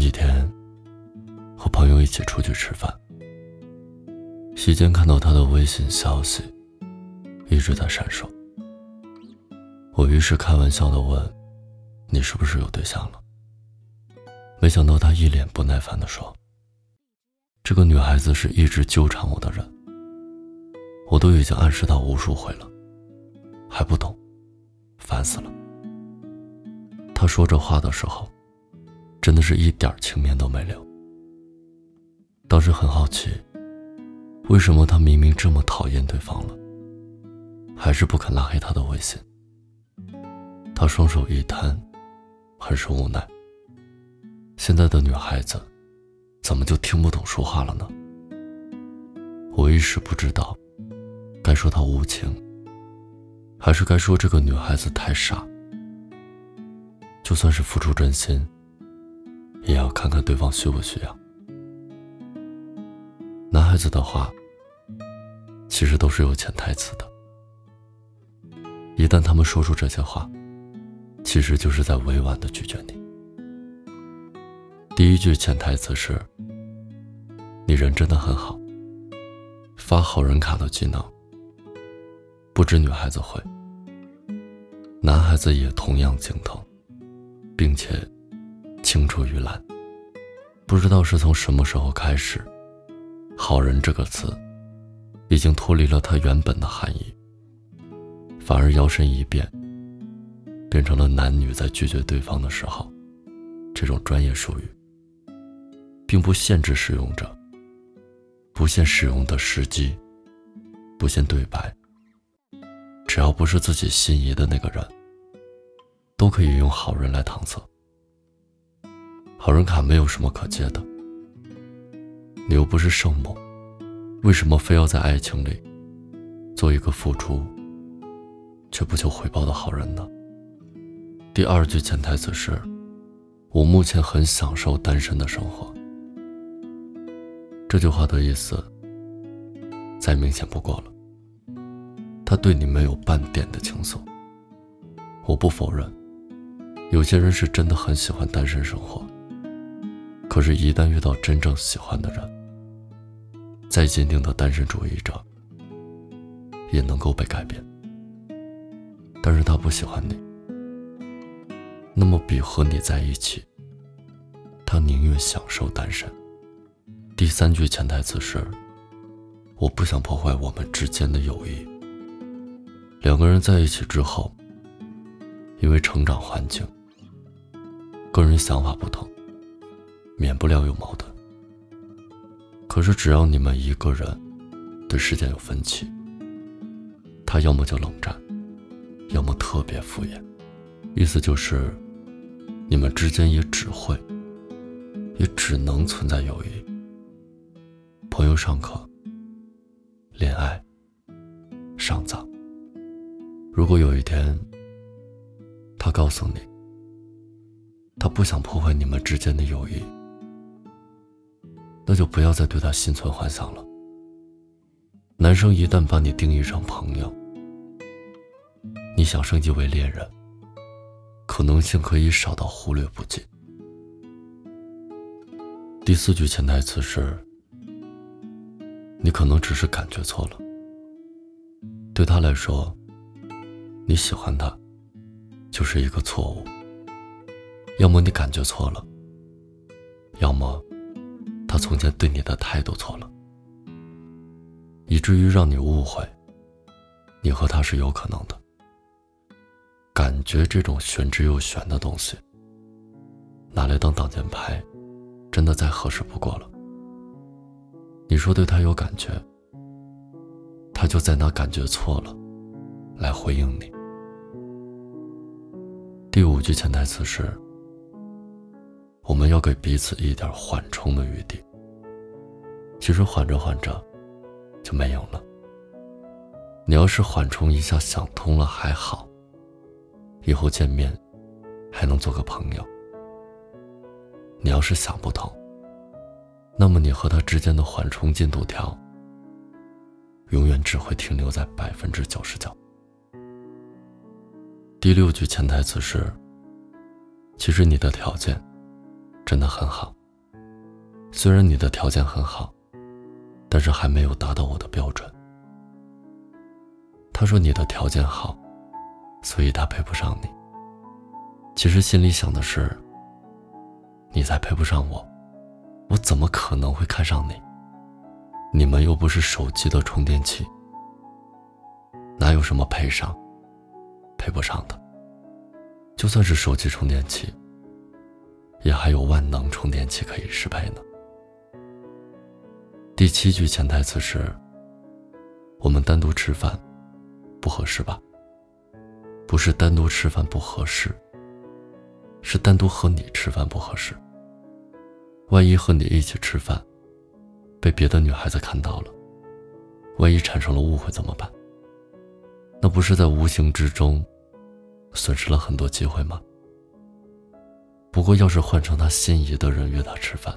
几天和朋友一起出去吃饭，席间看到他的微信消息一直在闪烁。我于是开玩笑的问：“你是不是有对象了？”没想到他一脸不耐烦的说：“这个女孩子是一直纠缠我的人，我都已经暗示她无数回了，还不懂，烦死了。”他说这话的时候。真的是一点情面都没留。当时很好奇，为什么他明明这么讨厌对方了，还是不肯拉黑他的微信？他双手一摊，很是无奈。现在的女孩子，怎么就听不懂说话了呢？我一时不知道，该说他无情，还是该说这个女孩子太傻。就算是付出真心。也要看看对方需不需要。男孩子的话，其实都是有潜台词的。一旦他们说出这些话，其实就是在委婉的拒绝你。第一句潜台词是：“你人真的很好。”发好人卡的技能，不止女孩子会，男孩子也同样精通，并且。青出于蓝。不知道是从什么时候开始，“好人”这个词已经脱离了它原本的含义，反而摇身一变，变成了男女在拒绝对方的时候，这种专业术语，并不限制使用者，不限使用的时机，不限对白，只要不是自己心仪的那个人，都可以用“好人”来搪塞。好人卡没有什么可接的，你又不是圣母，为什么非要在爱情里做一个付出却不求回报的好人呢？第二句潜台词是：我目前很享受单身的生活。这句话的意思再明显不过了，他对你没有半点的情愫。我不否认，有些人是真的很喜欢单身生活。可是，一旦遇到真正喜欢的人，再坚定的单身主义者也能够被改变。但是他不喜欢你，那么比和你在一起，他宁愿享受单身。第三句潜台词是：我不想破坏我们之间的友谊。两个人在一起之后，因为成长环境、个人想法不同。免不了有矛盾。可是只要你们一个人对世界有分歧，他要么就冷战，要么特别敷衍，意思就是你们之间也只会，也只能存在友谊。朋友尚可，恋爱尚早。如果有一天他告诉你，他不想破坏你们之间的友谊。那就不要再对他心存幻想了。男生一旦把你定义成朋友，你想升级为恋人，可能性可以少到忽略不计。第四句潜台词是：你可能只是感觉错了。对他来说，你喜欢他，就是一个错误。要么你感觉错了，要么。他从前对你的态度错了，以至于让你误会，你和他是有可能的。感觉这种玄之又玄的东西，拿来当挡箭牌，真的再合适不过了。你说对他有感觉，他就在拿感觉错了，来回应你。第五句潜台词是。我们要给彼此一点缓冲的余地。其实缓着缓着，就没有了。你要是缓冲一下想通了还好，以后见面还能做个朋友。你要是想不通，那么你和他之间的缓冲进度条，永远只会停留在百分之九十九。第六句潜台词是：其实你的条件。真的很好。虽然你的条件很好，但是还没有达到我的标准。他说你的条件好，所以他配不上你。其实心里想的是，你才配不上我，我怎么可能会看上你？你们又不是手机的充电器，哪有什么配上、配不上的？就算是手机充电器，也还有万能充电器可以适配呢。第七句潜台词是：我们单独吃饭，不合适吧？不是单独吃饭不合适，是单独和你吃饭不合适。万一和你一起吃饭，被别的女孩子看到了，万一产生了误会怎么办？那不是在无形之中。损失了很多机会吗？不过，要是换成他心仪的人约他吃饭，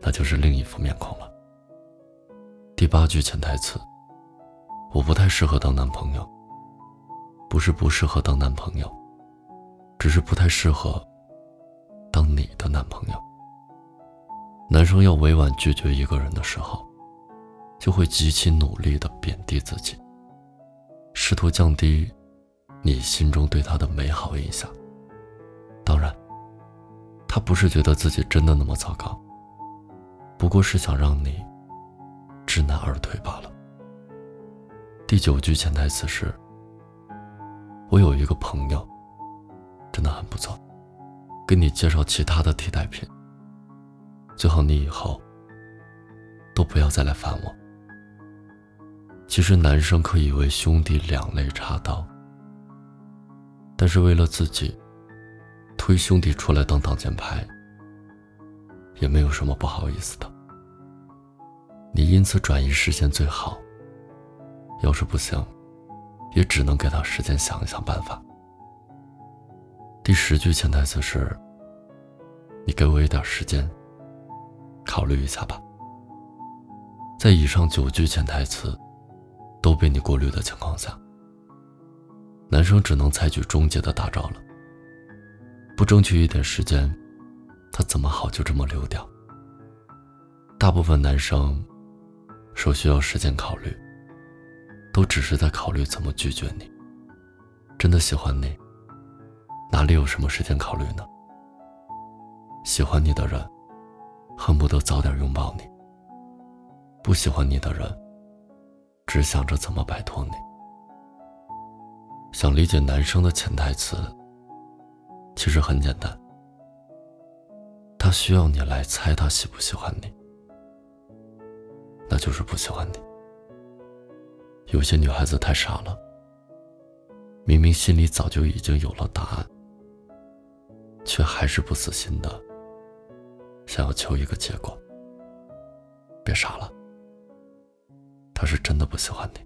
那就是另一副面孔了。第八句潜台词：我不太适合当男朋友。不是不适合当男朋友，只是不太适合当你的男朋友。男生要委婉拒绝一个人的时候，就会极其努力的贬低自己，试图降低。你心中对他的美好印象，当然，他不是觉得自己真的那么糟糕，不过是想让你知难而退罢了。第九句潜台词是：我有一个朋友，真的很不错，给你介绍其他的替代品。最好你以后都不要再来烦我。其实男生可以为兄弟两肋插刀。但是为了自己，推兄弟出来当挡箭牌，也没有什么不好意思的。你因此转移视线最好。要是不行，也只能给他时间想一想办法。第十句潜台词是：你给我一点时间，考虑一下吧。在以上九句潜台词都被你过滤的情况下。男生只能采取终结的大招了。不争取一点时间，他怎么好就这么溜掉？大部分男生说需要时间考虑，都只是在考虑怎么拒绝你。真的喜欢你，哪里有什么时间考虑呢？喜欢你的人，恨不得早点拥抱你；不喜欢你的人，只想着怎么摆脱你。想理解男生的潜台词，其实很简单。他需要你来猜他喜不喜欢你，那就是不喜欢你。有些女孩子太傻了，明明心里早就已经有了答案，却还是不死心的想要求一个结果。别傻了，他是真的不喜欢你。